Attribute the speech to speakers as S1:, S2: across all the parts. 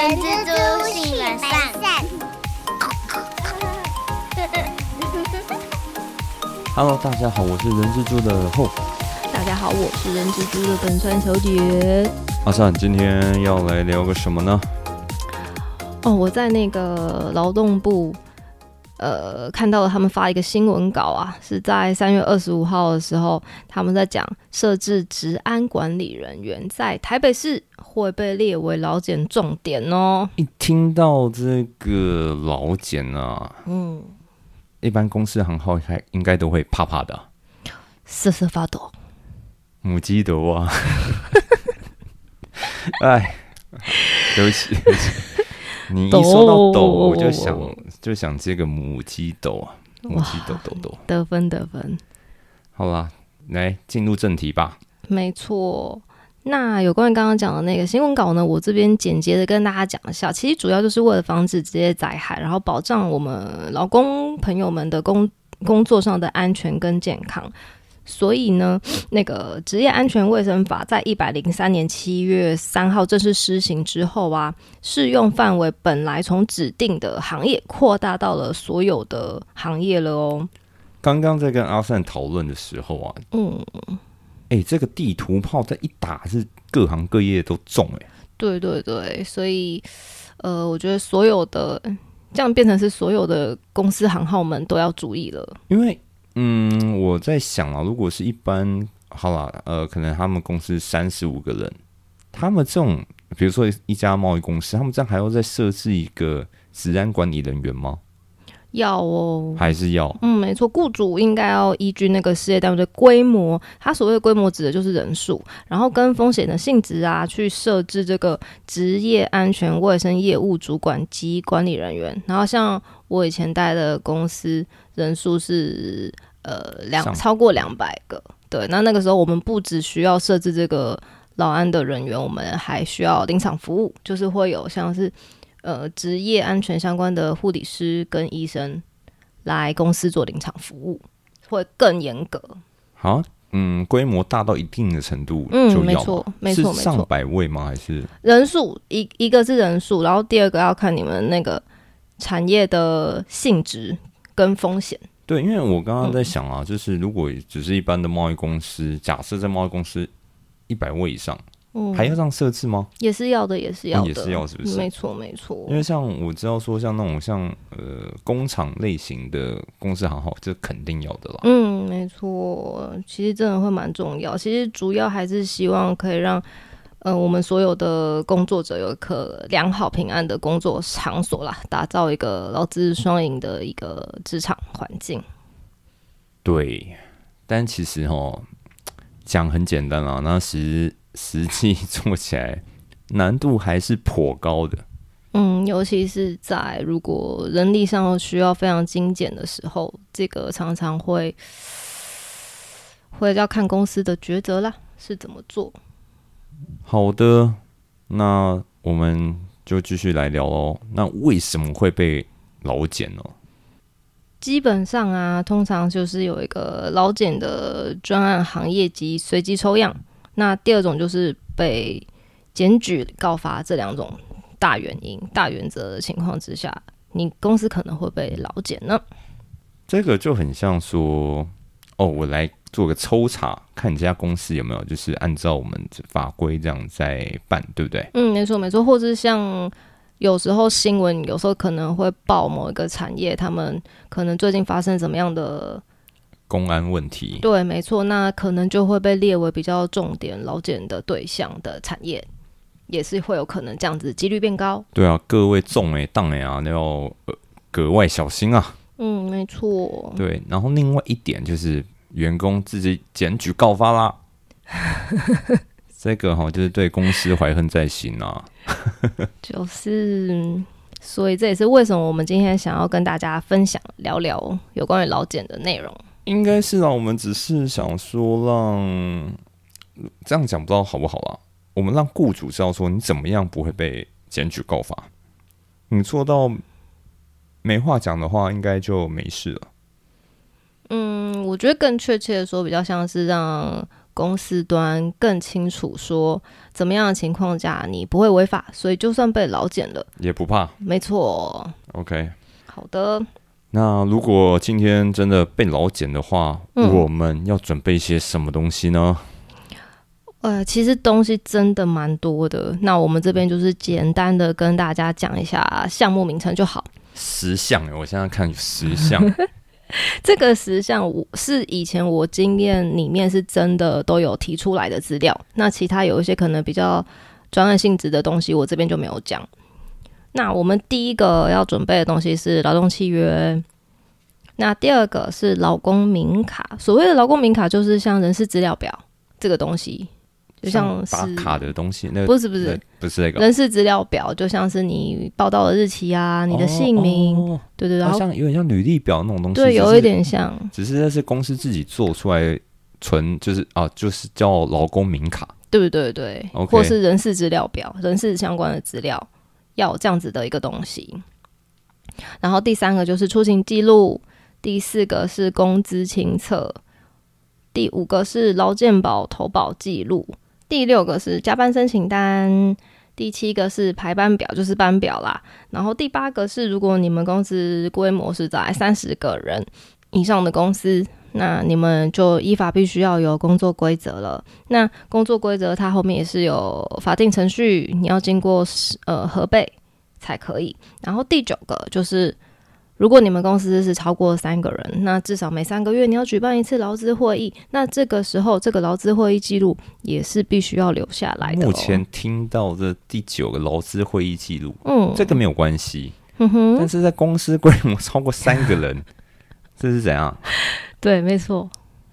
S1: 人蜘蛛性本善。
S2: Hello，大家好，我是人蜘蛛的后
S3: 大家好，我是人蜘蛛的本川小姐。
S2: 阿善，今天要来聊个什么呢？
S3: 哦，我在那个劳动部，呃，看到了他们发一个新闻稿啊，是在三月二十五号的时候，他们在讲设置治安管理人员在台北市会被列为劳检重点哦。
S2: 一听到这个老茧啊，
S3: 嗯，
S2: 一般公司行号还应该都会怕怕的，
S3: 瑟瑟发抖。
S2: 母鸡斗啊！哎，对不起，对不起，你一说到
S3: 抖，
S2: 我就想就想接个母鸡抖啊，母鸡抖抖抖。
S3: 得分得分，
S2: 好啦，来进入正题吧。
S3: 没错。那有关于刚刚讲的那个新闻稿呢，我这边简洁的跟大家讲一下，其实主要就是为了防止职业灾害，然后保障我们劳工朋友们的工工作上的安全跟健康。所以呢，那个职业安全卫生法在一百零三年七月三号正式施行之后啊，适用范围本来从指定的行业扩大到了所有的行业了哦。
S2: 刚刚在跟阿善讨论的时候啊，
S3: 嗯，
S2: 哎、这个地图炮在一打是各行各业都中哎、
S3: 对对对，所以呃，我觉得所有的这样变成是所有的公司行号们都要注意了。
S2: 因为嗯，我在想啊，如果是一般好了，呃，可能他们公司三十五个人，他们这种比如说一家贸易公司，他们这样还要再设置一个治安管理人员吗？
S3: 要哦，
S2: 还是要？
S3: 嗯，没错，雇主应该要依据那个事业单位的规模，它所谓的规模指的就是人数，然后跟风险的性质啊，去设置这个职业安全卫生业务主管及管理人员。然后像我以前待的公司，人数是呃两超过两百个，对，那那个时候我们不只需要设置这个劳安的人员，我们还需要临场服务，就是会有像是呃职业安全相关的护理师跟医生来公司做临场服务，会更严格。
S2: 好，嗯，规模大到一定的程度
S3: 嗯
S2: 就要
S3: 没错没错没错。
S2: 是上百位吗？还是？
S3: 人数一一个是人数，然后第二个要看你们那个产业的性质跟风险。
S2: 对，因为我刚
S3: 嗯
S2: 刚在想啊，就是如果只是一般的贸易公司，假设在贸易公司一百位以上，
S3: 嗯，
S2: 还要这样设置吗？
S3: 也是要的，也是要的，
S2: 也是要是不是
S3: 没错，没错
S2: 因。为像我知道说，像那种像呃工厂类型的公司行号，这肯定要的啦。
S3: 嗯，没错，其实真的会蛮重要。其实主要还是希望可以让，呃，我们所有的工作者有一个良好平安的工作场所啦，打造一个劳资双赢的一个职场环境。
S2: 对，但其实哦，讲很简单啊，那实实际做起来难度还是颇高的。
S3: 嗯，尤其是在如果人力上需要非常精简的时候，这个常常会会要看公司的抉择啦，是怎么做。
S2: 好的，那我们就继续来聊哦。那为什么会被老检呢？
S3: 基本上啊，通常就是有一个老检的专案行业及随机抽样。那第二种就是被检举告发这两种大原因、大原则的情况之下，你公司可能会被老检呢。
S2: 这个就很像说，哦，我来做个抽查，看你这家公司有没有就是按照我们法规这样在办，对不对？
S3: 嗯，没错没错，或者是像有时候新闻有时候可能会报某一个产业，他们可能最近发生怎么样的，
S2: 公安问题，
S3: 对，没错，那可能就会被列为比较重点劳检的对象的产业，也是会有可能这样子几率变高。
S2: 对啊，各位重哎当哎啊，要呃格外小心啊。
S3: 嗯，没错，
S2: 对，然后另外一点就是员工自己检举告发啦，这个哈、就是对公司怀恨在心啊。
S3: 就是。所以这也是为什么我们今天想要跟大家分享聊聊有关于老检的内容。
S2: 应该是啊，我们只是想说让这样讲不知道好不好啦。我们让雇主知道说你怎么样不会被检举告发，你做到没话讲的话，应该就没事了。
S3: 嗯，我觉得更确切的说，比较像是让公司端更清楚说怎么样的情况下你不会违法，所以就算被劳检了，
S2: 也不怕。
S3: 没错。
S2: OK，
S3: 好的，
S2: 那如果今天真的被劳检的话，
S3: 嗯
S2: 我们要准备些什么东西呢？
S3: 呃，其实东西真的蛮多的。那我们这边就是简单的跟大家讲一下项目名称就好。
S2: 十项，我现在看有十项。
S3: 这个实像我是以前我经验里面是真的都有提出来的资料，那其他有一些可能比较专案性质的东西，我这边就没有讲。那我们第一个要准备的东西是劳动契约，那第二个是劳工名卡。所谓的劳工名卡，就是像人事资料表这个东西，就像是
S2: 打卡的东西，那个
S3: 不是不是。
S2: 不是那个。
S3: 人事资料表，就像是你报道的日期啊，你的姓名，
S2: 哦。
S3: 对对，然后
S2: 好像有点像履历表那种东西，
S3: 对，有一，点像，
S2: 只是那是公司自己做出来存就是啊，就是叫劳工名卡。
S3: 对对对或是人事资料表、人事相关的资料，要这样子的一个东西。然后第三个就是出行记录，第四个是工资清册，第五个是劳健保投保记录，第六个是加班申请单，第七个是排班表，就是班表啦。然后第八个是如果你们公司规模是在三十个人以上的公司，那你们就依法必须要有工作规则了。那工作规则它后面也是有法定程序，你要经过呃核备才可以。然后第九个就是，如果你们公司是超过三个人，那至少每三个月你要举办一次劳资会议。那这个时候，这个劳资会议记录也是必须要留下来的、哦。
S2: 目前听到的第九个劳资会议记录，
S3: 嗯，
S2: 这个没有关系，
S3: 嗯哼，
S2: 但是在公司规模超过三个人，这是怎样？
S3: 对，没错，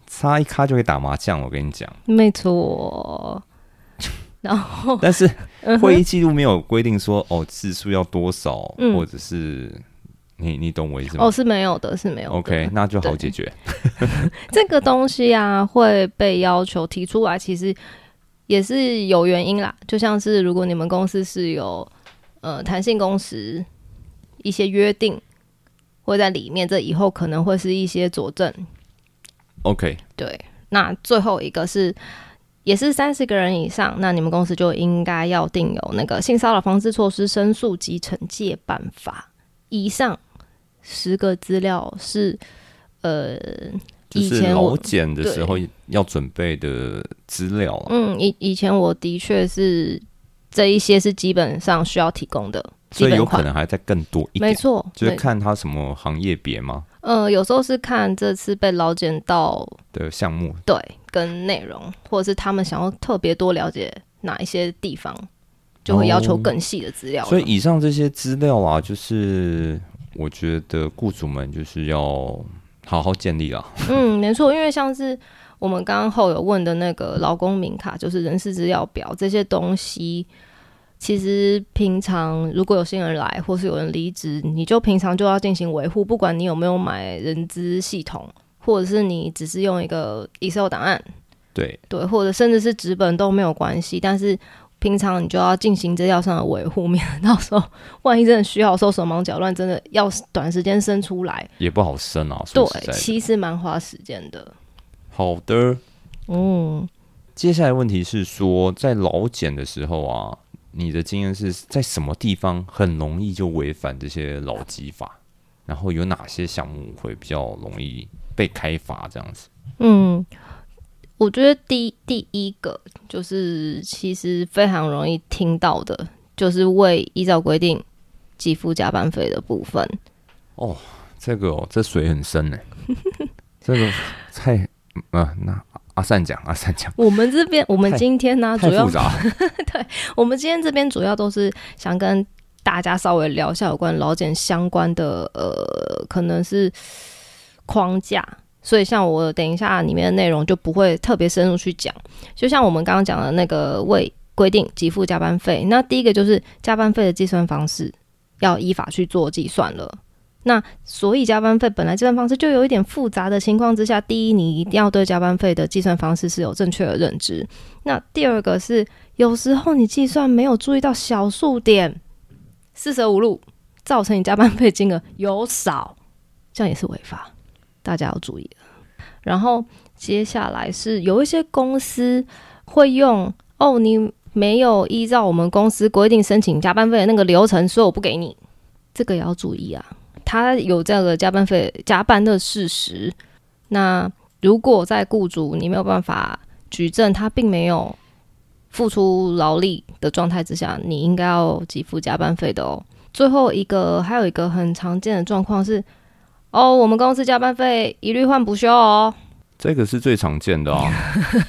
S2: 差一咖就可以打麻将，我跟你讲。
S3: 没错。然后，
S2: 但是会议记录没有规定说哦字数要多少，
S3: 嗯
S2: 或者是你你懂我意思吗？
S3: 哦，是没有的，是没有的。
S2: OK，那就好解决。
S3: 这个东西啊会被要求提出来，其实也是有原因啦。就像是如果你们公司是有呃弹性工时一些约定会在里面，这以后可能会是一些佐证。
S2: OK，
S3: 对，那最后一个是也是三十个人以上，那你们公司就应该要定有那个性骚扰防治措施申诉及惩戒办法。以上十个资料是呃。
S2: 就是
S3: 以前我
S2: 劳检的时候要准备的资料啊。
S3: 嗯，以以前我的确是这一些是基本上需要提供的，
S2: 所以有。可能还在更多一点，
S3: 没错，
S2: 就是看他什么行业别吗
S3: 呃，有时候是看这次被老检到
S2: 的项目。
S3: 对跟内容，或者是他们想要特别多了解哪一些地方，就会要求
S2: 哦
S3: 更细的资料了。
S2: 所以以上这些资料啊，就是我觉得雇主们就是要好好建立啊。
S3: 嗯，没错，因为像是我们刚刚后有问的那个劳工名卡，就是人事资料表这些东西，其实平常如果有新人来，或是有人离职，你就平常就要进行维护，不管你有没有买人资系统，或者是你只是用一个 Excel 档案，
S2: 对，
S3: 对，或者甚至是纸本都没有关系，但是。平常你就要进行资料上的维护，免得到时候万一真的需要的时候手忙脚乱，真的要短时间生出来，
S2: 也不好生啊。
S3: 对，其实蛮花时间的。
S2: 好的。
S3: 嗯，
S2: 接下来问题是说，在老检的时候啊，你的经验是在什么地方很容易就违反这些老基法？然后有哪些项目会比较容易被开罚？这样子。
S3: 嗯，我觉得第第一个就是其实非常容易听到的，就是未依照规定给付加班费的部分。
S2: 哦这个哦，这水很深呢。这个太呃，那阿善讲，阿善讲，
S3: 我们这边，我们今天呢，主要
S2: 对。
S3: 我们今天这边主要都是想跟大家稍微聊一下有关劳检相关的呃，可能是框架。所以，像我等一下里面的内容就不会特别深入去讲。就像我们刚刚讲的那个未规定给付加班费，那第一个就是加班费的计算方式要依法去做计算了。那所以加班费本来计算方式就有一点复杂的情况之下，第一，你一定要对加班费的计算方式是有正确的认知。那第二个是，有时候你计算没有注意到小数点，四舍五入，造成你加班费金额有少，这样也是违法，大家要注意了。然后接下来是有一些公司会用哦，你没有依照我们公司规定申请加班费的那个流程，所以我不给你。这个也要注意啊，他有这个加班费加班的事实。那如果在雇主你没有办法举证他并没有付出劳力的状态之下，你应该要给付加班费的哦。最后一个还有一个很常见的状况是，哦，我们公司加班费一律换补休哦。
S2: 这个是最常见的啊，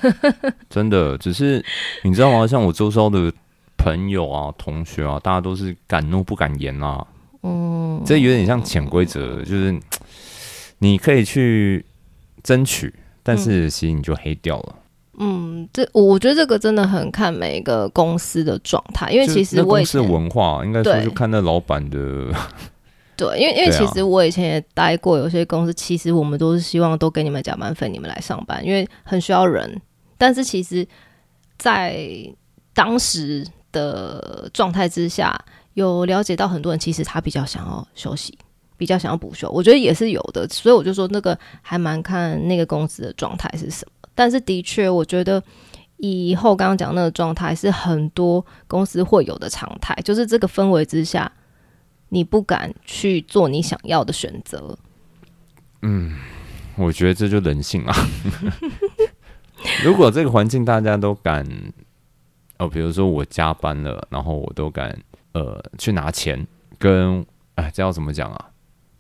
S2: 真的。只是你知道吗？像我周遭的朋友啊、同学啊，大家都是敢怒不敢言啊。嗯，这有点像潜规则，就是 你可以去争取，但是其实你就黑掉了。
S3: 嗯，这我觉得这个真的很看每一个公司的状态，因为其实
S2: 公司文化应该说就看那老板的。
S3: 对，因为因为其实我以前也待过有些公司，其实我们都是希望都给你们加班费，你们来上班，因为很需要人。但是其实，在当时的状态之下，有了解到很多人其实他比较想要休息，比较想要补休，我觉得也是有的。所以我就说那个还蛮看那个公司的状态是什么。但是的确，我觉得以后刚刚讲那个状态是很多公司会有的常态，就是这个氛围之下，你不敢去做你想要的选择。
S2: 嗯，我觉得这就人性啊。如果这个环境大家都敢，哦，比如说我加班了，然后我都敢呃去拿钱，跟哎，这要怎么讲啊？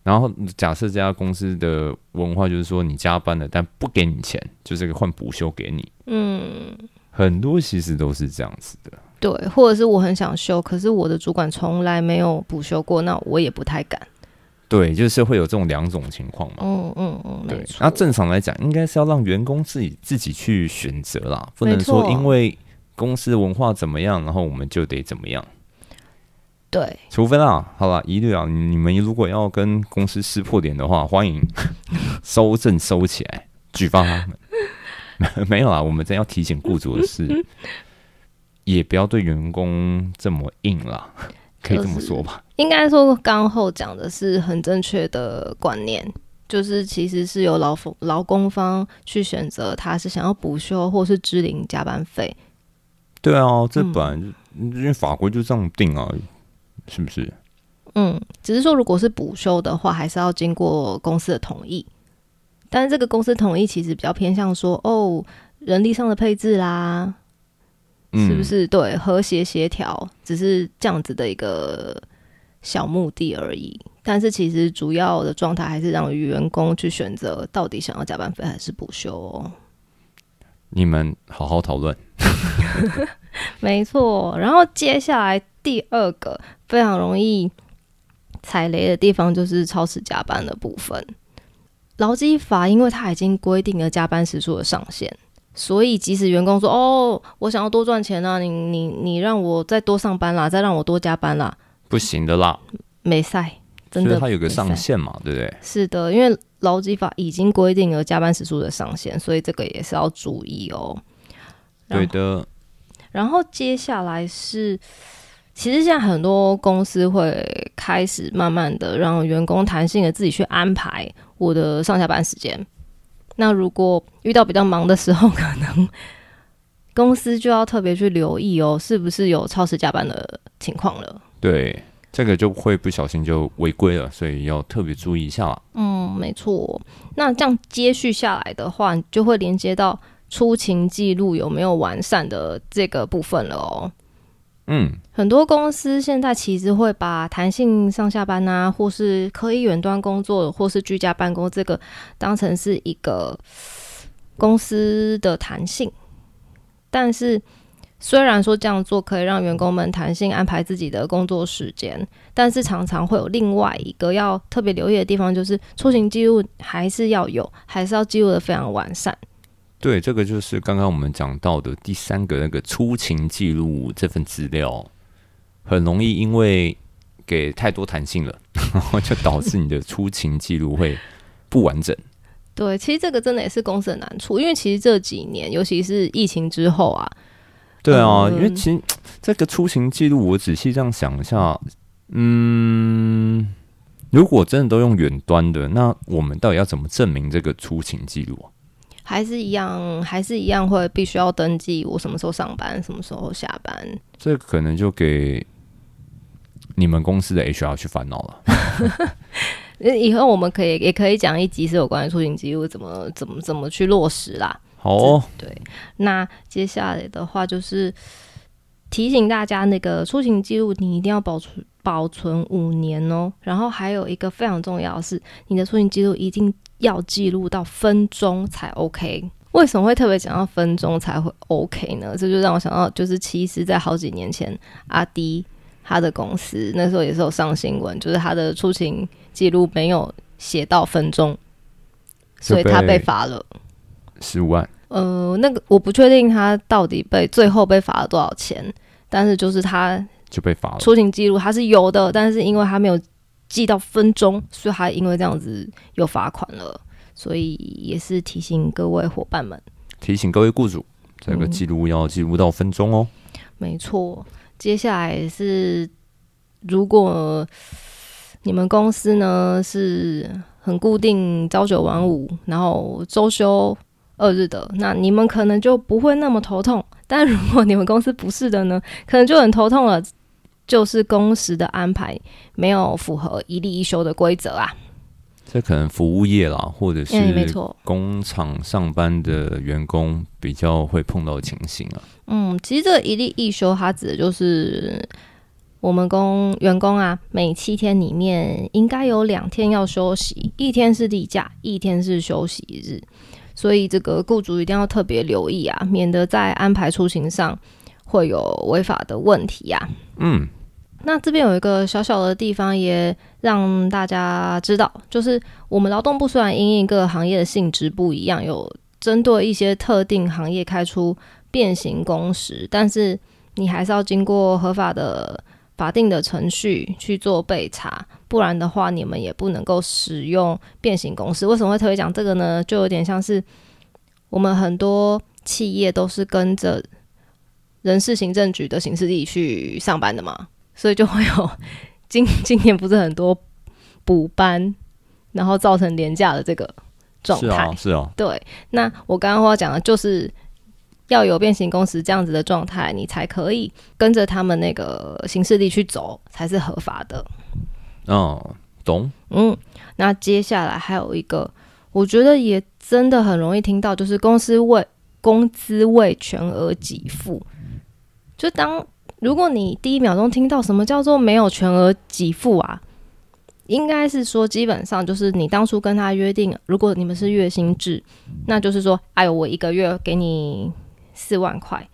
S2: 然后假设这家公司的文化就是说，你加班了，但不给你钱，就这个换补休给你。嗯，很多其实都是这样子的。
S3: 对，或者是我很想休，可是我的主管从来没有补休过，那我也不太敢。
S2: 对，就是会有这种两种情况嘛。
S3: 嗯嗯嗯，对。
S2: 那正常来讲，应该是要让员工自己自己去选择啦，不能说因为公司文化怎么样，然后我们就得怎么样。
S3: 对，
S2: 除非啦，好了，一律啊，你们如果要跟公司撕破脸的话，欢迎 收证收起来，举报他们。没有啊，我们真要提醒雇主的是，也不要对员工这么硬啦，可以这么说吧？
S3: 应该说，刚后讲的是很正确的观念，就是其实是由劳方劳工方去选择，他是想要补休或是支领加班费。
S2: 对啊，这本来就因为法规就这样定啊。是不是？
S3: 嗯，只是说，如果是补休的话，还是要经过公司的同意。但是这个公司同意其实比较偏向说，哦，人力上的配置啦，是不是？对，和谐协调，只是这样子的一个小目的而已。但是其实主要的状态还是让员工去选择，到底想要加班费还是补休哦。
S2: 你们好好讨论。
S3: 没错，然后接下来第二个非常容易踩雷的地方就是超时加班的部分。劳基法因为它已经规定了加班时数的上限，所以即使员工说：“哦，我想要多赚钱啊，你你你让我再多上班啦，再让我多加班啦，
S2: 不行的啦。”
S3: 没赛，真的，
S2: 它有个上限嘛，对不对？
S3: 是的，因为劳基法已经规定了加班时数的上限，所以这个也是要注意哦。
S2: 对的。
S3: 然后接下来是，其实现在很多公司会开始慢慢的让员工弹性的自己去安排我的上下班时间。那如果遇到比较忙的时候，可能公司就要特别去留意哦，是不是有超时加班的情况了？
S2: 对，这个就会不小心就违规了，所以要特别注意一下了。
S3: 嗯，没错。那这样接续下来的话，就会连接到。出勤记录有没有完善的这个部分了哦？
S2: 嗯，
S3: 很多公司现在其实会把弹性上下班啊，或是可以远端工作，或是居家办公这个当成是一个公司的弹性。但是虽然说这样做可以让员工们弹性安排自己的工作时间，但是常常会有另外一个要特别留意的地方，就是出行记录还是要有，还是要记录的非常完善。
S2: 对，这个就是刚刚我们讲到的第三个那个出勤记录这份资料，很容易因为给太多弹性了，然后就导致你的出勤记录会不完整。
S3: 对，其实这个真的也是公司的难处，因为其实这几年，尤其是疫情之后啊，
S2: 对啊，因为其实这个出勤记录，我仔细这样想一下，嗯，如果真的都用远端的，那我们到底要怎么证明这个出勤记录啊？
S3: 还是一样，还是一样会必须要登记我什么时候上班，什么时候下班。
S2: 这可能就给你们公司的 HR 去烦恼了。
S3: 以后我们可以也可以讲一集是有关于出行记录怎么怎么怎么去落实啦。
S2: 好哦，
S3: 对，那接下来的话就是提醒大家，那个出行记录你一定要保存保存五年哦。然后还有一个非常重要的是，你的出行记录一定要记录到分钟才 OK。为什么会特别讲到分钟才会 OK 呢？这就让我想到，就是其实在好几年前，阿迪他的公司那时候也是有上新闻，就是他的出勤记录没有写到分钟，所以他被罚了
S2: 十五万。
S3: 呃，那个我不确定他到底被最后被罚了多少钱，但是就是他
S2: 就被罚了。
S3: 出勤记录他是有的，但是因为他没有记到分钟，所以他因为这样子又罚款了。所以也是提醒各位伙伴们，
S2: 提醒各位雇主，这个记录要记录到分钟哦。
S3: 没错，接下来是如果你们公司呢是很固定朝九晚五，然后周休二日的，那你们可能就不会那么头痛。但如果你们公司不是的呢，可能就很头痛了，就是工时的安排没有符合一例一休的规则啊。
S2: 这可能服务业啦，或者是工厂上班的员工比较会碰到的情形啊。
S3: 嗯，其实这个一例一休，它指的就是我们工员工啊，每七天里面应该有两天要休息，一天是例假，一天是休息日。所以这个雇主一定要特别留意啊，免得在安排出行上会有违法的问题呀。
S2: 嗯。
S3: 那这边有一个小小的地方，也让大家知道，就是我们劳动部虽然因应各个行业的性质不一样，有针对一些特定行业开出变形工时，但是你还是要经过合法的法定的程序去做备查，不然的话，你们也不能够使用变形工时。为什么会特别讲这个呢？就有点像是我们很多企业都是跟着人事行政局的刑事地去上班的嘛。所以就会有今今年不是很多补班，然后造成廉价的这个状态，
S2: 是哦，
S3: 对。那我刚刚话讲的就是要有变形公司这样子的状态，你才可以跟着他们那个形式力去走，才是合法的。
S2: 哦，懂。
S3: 嗯，那接下来还有一个，我觉得也真的很容易听到，就是公司为工资未全额给付，就当。如果你第一秒钟听到什么叫做没有全额给付啊，应该是说基本上就是你当初跟他约定，如果你们是月薪制，那就是说，哎呦，我一个月给你四万块，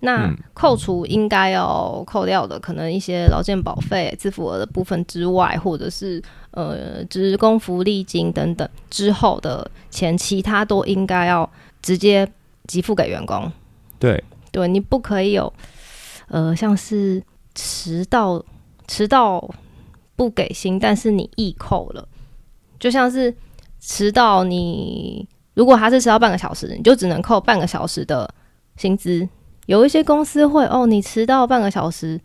S3: 那扣除应该要扣掉的可能一些劳健保费、自付额的部分之外，或者是呃职工福利金等等之后的钱，其他都应该要直接给付给员工。
S2: 对，
S3: 对你不可以有。呃，像是迟到迟到不给薪，但是你易扣了，就像是迟到你如果他是迟到半个小时，你就只能扣半个小时的薪资。有一些公司会哦，你迟到半个小时，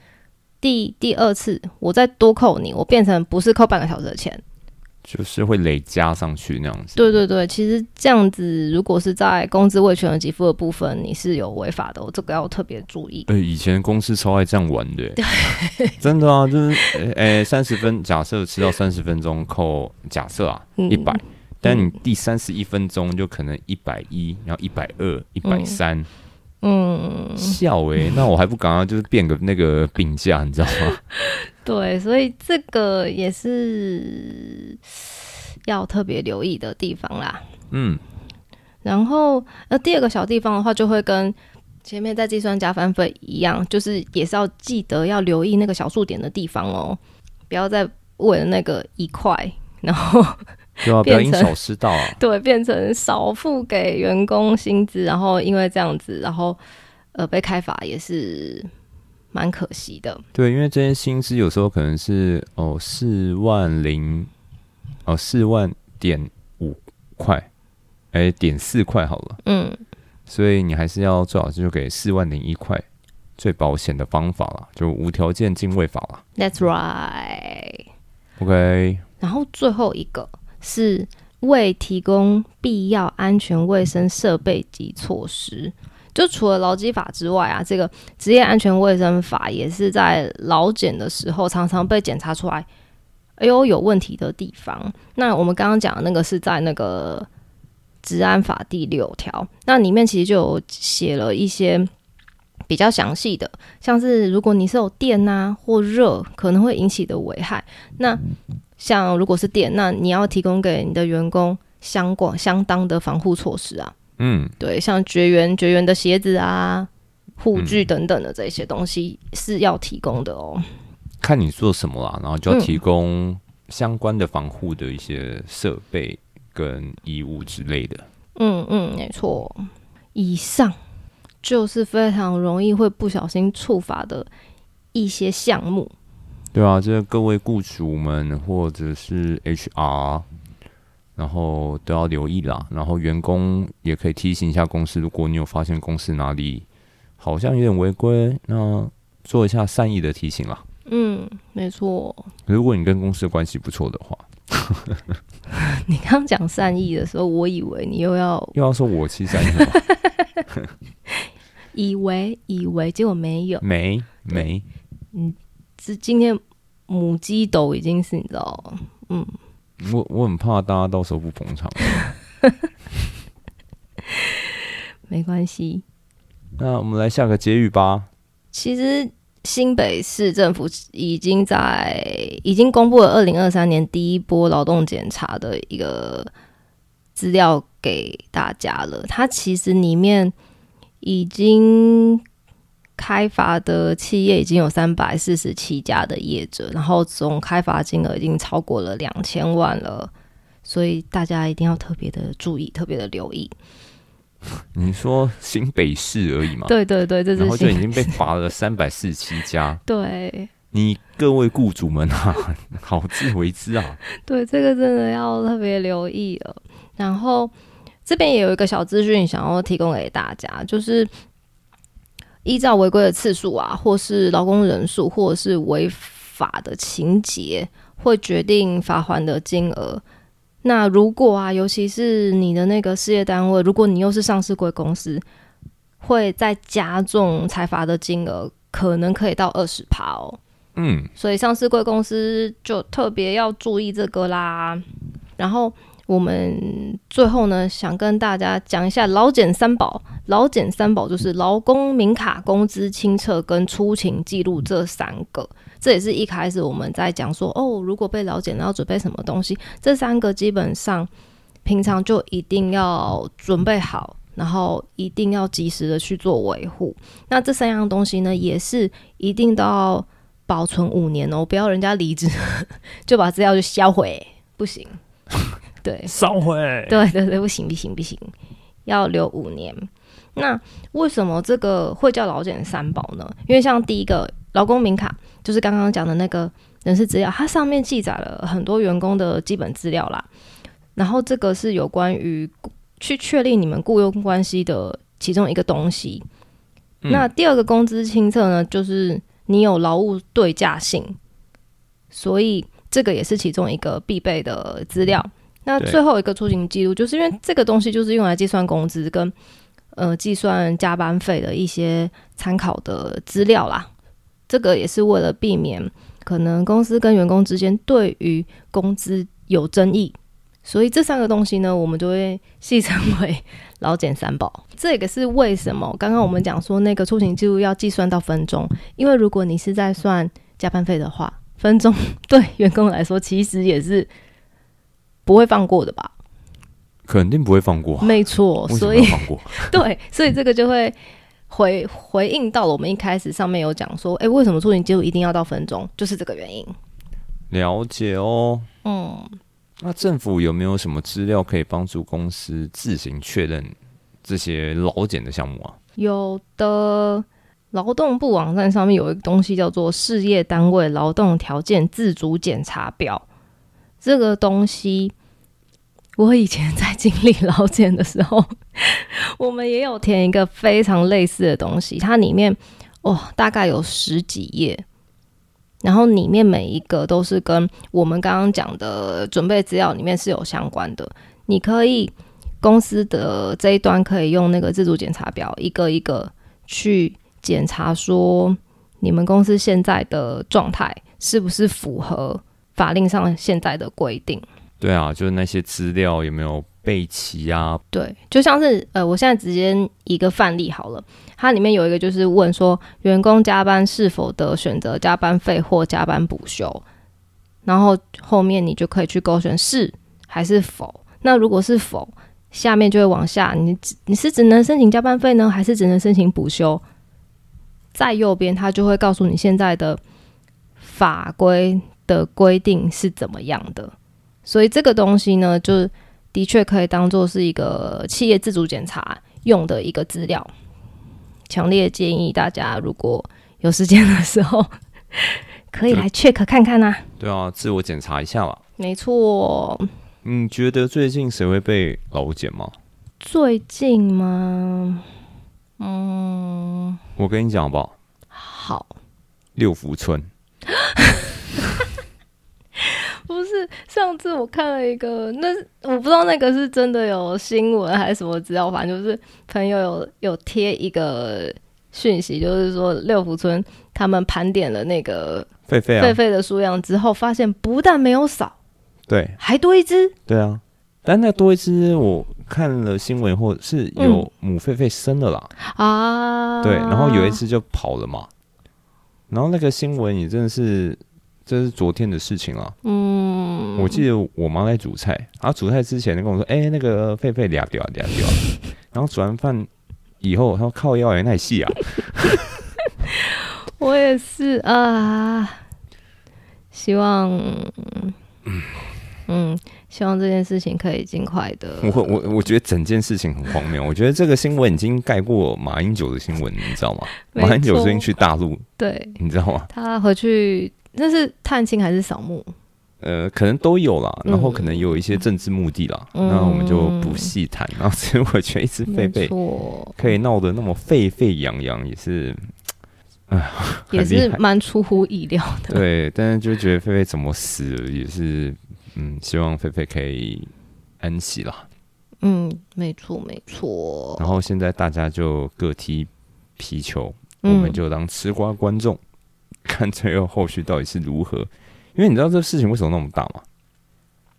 S3: 第第二次我再多扣你，我变成不是扣半个小时的钱。
S2: 就是会累加上去那样子。
S3: 对对对，其实这样子，如果是在工资未全额给付的部分，你是有违法的，这个要特别注意。
S2: 对，以前公司超爱这样玩的，对 真的啊，就是诶，三十分，假设迟到三十分钟扣，假设啊一百，但你第三十一分钟就可能一百一，然后一百二，一百三，
S3: 嗯，
S2: 笑诶，那我还不赶快就是变个那个病假，你知道吗？
S3: 对，所以这个也是要特别留意的地方啦。
S2: 嗯，
S3: 然后那，第二个小地方的话，就会跟前面在计算加班费一样，就是也是要记得要留意那个小数点的地方哦，不要再为了那个一块，然后
S2: 对啊，不要因小失大啊，
S3: 对，变成少付给员工薪资，然后因为这样子，然后呃被开罚也是。蛮可惜的，
S2: 对，因为这些薪资有时候可能是哦四万零哦四万点五块，哎点四块好了，
S3: 嗯，
S2: 所以你还是要最好是就给四万零一块，最保险的方法了，就无条件进位法了。
S3: That's right。
S2: OK。
S3: 然后最后一个是未提供必要安全卫生设备及措施。就除了劳基法之外啊，这个职业安全卫生法也是在劳检的时候常常被检查出来，哎呦有问题的地方。那我们刚刚讲的那个是在那个治安法第六条，那里面其实就有写了一些比较详细的，像是如果你是有电啊或热可能会引起的危害，那像如果是电，那你要提供给你的员工相关相当的防护措施啊。
S2: 嗯，
S3: 对，像绝缘、绝缘的鞋子啊、护具等等的这些东西是要提供的哦。
S2: 看你做什么啦，然后就要提供相关的防护的一些设备跟衣物之类的。
S3: 嗯嗯，没错。以上就是非常容易会不小心触发的一些项目。
S2: 对啊，这各位雇主们或者是 HR。然后都要留意啦，然后员工也可以提醒一下公司，如果你有发现公司哪里好像有点违规，那做一下善意的提醒啦。
S3: 嗯，没错。
S2: 如果你跟公司关系不错的话，
S3: 你刚讲善意的时候，我以为你又要
S2: 又要说我其实善意
S3: 以为以为，结果没有，
S2: 没没。
S3: 嗯，是今天母鸡斗已经是你知道，嗯。
S2: 我我很怕大家到时候不捧场，
S3: 没关系。
S2: 那我们来下个结语吧。
S3: 其实新北市政府已经在已经公布了二零二三年第一波劳动检查的一个资料给大家了。它其实里面已经。开发的企业已经有三百四十七家的业者，然后总开发金额已经超过了两千万了，所以大家一定要特别的注意，特别的留意。
S2: 你说新北市而已嘛？
S3: 对对对，这是
S2: 然后就已经被罚了三百四十七家。
S3: 对，
S2: 你各位雇主们啊，好自为之啊！
S3: 对，这个真的要特别留意了。然后这边也有一个小资讯想要提供给大家，就是。依照违规的次数啊，或是劳工人数，或者是违法的情节，会决定罚款的金额。那如果啊，尤其是你的那个事业单位，如果你又是上市贵公司，会再加重财罚的金额，可能可以到二十趴哦。
S2: 嗯，
S3: 所以上市贵公司就特别要注意这个啦。然后。我们最后呢，想跟大家讲一下劳检三宝。劳检三宝就是劳工名卡、工资清册跟出勤记录这三个。这也是一开始我们在讲说，哦，如果被劳检，要准备什么东西？这三个基本上平常就一定要准备好，然后一定要及时的去做维护。那这三样东西呢，也是一定都要保存五年哦，不要人家离职 就把资料就销毁，不行。对，
S2: 烧毁。
S3: 对对对，不行不行不行，要留五年。那为什么这个会叫劳检三宝呢？因为像第一个劳工名卡，就是刚刚讲的那个人事资料，它上面记载了很多员工的基本资料啦。然后这个是有关于去确立你们雇佣关系的其中一个东西。那第二个工资清册呢，就是你有劳务对价性，所以这个也是其中一个必备的资料。那最后一个出行记录，就是因为这个东西就是用来计算工资跟呃计算加班费的一些参考的资料啦。这个也是为了避免可能公司跟员工之间对于工资有争议，所以这三个东西呢，我们就会戏称为 老检三宝。这个是为什么？刚刚我们讲说那个出行记录要计算到分钟，因为如果你是在算加班费的话，分钟对员工来说其实也是。不会放过的吧？
S2: 肯定不会放过，
S3: 没错。所以
S2: 放过，
S3: 对，所以这个就会回回应到了我们一开始上面有讲说，哎，为什么出勤记录一定要到分钟？就是这个原因。
S2: 了解哦。
S3: 嗯，
S2: 那政府有没有什么资料可以帮助公司自行确认这些劳检的项目啊？
S3: 有的，劳动部网站上面有一个东西叫做事业单位劳动条件自主检查表。这个东西，我以前在经历劳检的时候，我们也有填一个非常类似的东西，它里面哦，大概有十几页，然后里面每一个都是跟我们刚刚讲的准备资料里面是有相关的。你可以公司的这一端可以用那个自主检查表，一个一个去检查，说你们公司现在的状态是不是符合法令上现在的规定。
S2: 对啊，就是那些资料有没有备齐啊？
S3: 对，就像是呃，我现在直接一个范例好了，它里面有一个就是问说，员工加班是否得选择加班费或加班补休，然后后面你就可以去勾选是还是否。那如果是否，下面就会往下，你你是只能申请加班费呢，还是只能申请补休？在右边，它就会告诉你现在的法规的规定是怎么样的。所以这个东西呢，就的确可以当做是一个企业自主检查用的一个资料。强烈建议大家，如果有时间的时候，可以来 check 看看呐。
S2: 对啊，自我检查一下吧。
S3: 没错。
S2: 你觉得最近谁会被劳检吗？
S3: 最近吗？嗯，
S2: 我跟你讲好不好？
S3: 好，
S2: 六福村。
S3: 不是，上次我看了一个，那我不知道那个是真的有新闻还是什么资料，反正就是朋友有有贴一个讯息，就是说六福村他们盘点了那个
S2: 狒狒
S3: 狒狒的数量之后，发现不但没有少，
S2: 对，
S3: 还多一只。
S2: 对啊，但那多一只，我看了新闻，或者是有母狒狒生了啦。
S3: 啊，
S2: 对，然后有一只就跑了嘛，然后那个新闻也真的是。这是昨天的事情了。嗯，我记得我妈在煮菜，然后煮菜之前跟我说：“哎，那个狒狒俩掉俩掉。”然后煮完饭以后，她说：“靠腰也太细啊。”
S3: 我也是啊，希望，嗯，希望这件事情可以尽快的。
S2: 我我我觉得整件事情很荒谬。我觉得这个新闻已经盖过马英九的新闻，你知道吗？马英九最近去大陆，
S3: 对，
S2: 你知道吗？
S3: 他回去。那是探亲还是扫墓？
S2: 呃，可能都有啦，然后可能有一些政治目的啦，那我们就不细谈。然后其实我觉得一直狒狒可以闹得那么沸沸扬扬，也是，
S3: 哎，也是蛮出乎意料的。
S2: 对，但是就觉得狒狒怎么死，也是，嗯，希望狒狒可以安息啦。
S3: 嗯，没错，没错。
S2: 然后现在大家就各踢皮球，我们就当吃瓜观众。看最后后续到底是如何，因为你知道这事情为什么那么大吗？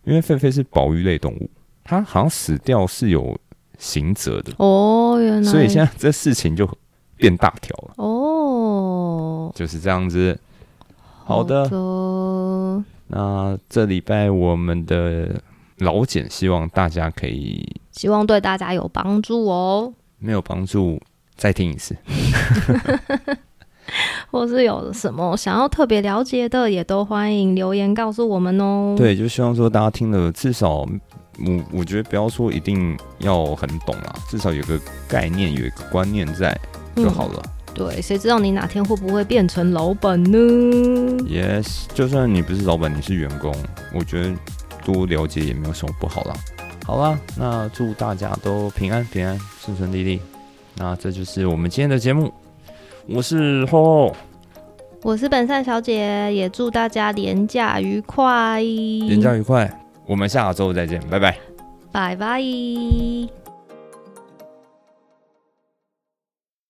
S2: 因为狒狒是保育类动物，它好像死掉是有刑责的
S3: 哦，原来，
S2: 所以现在这事情就变大条了哦，就是这样子。好的，那这礼拜我们的老茧，希望大家可以，
S3: 希望对大家有帮助哦。
S2: 没有帮助，再听一次。
S3: 或是有什么想要特别了解的，也都欢迎留言告诉我们哦。
S2: 对，就希望说大家听了，至少我我觉得不要说一定要很懂啊，至少有个概念，有一个观念在就好了。
S3: 对，谁知道你哪天会不会变成老板呢
S2: ？Yes，就算你不是老板，你是员工，我觉得多了解也没有什么不好啦。好啦，那祝大家都平安平安，顺顺利利。那这就是我们今天的节目。我是吼，
S3: 我是本善小姐，也祝大家廉假愉快，
S2: 廉假愉快，我们下周再见，拜拜，
S3: 拜拜。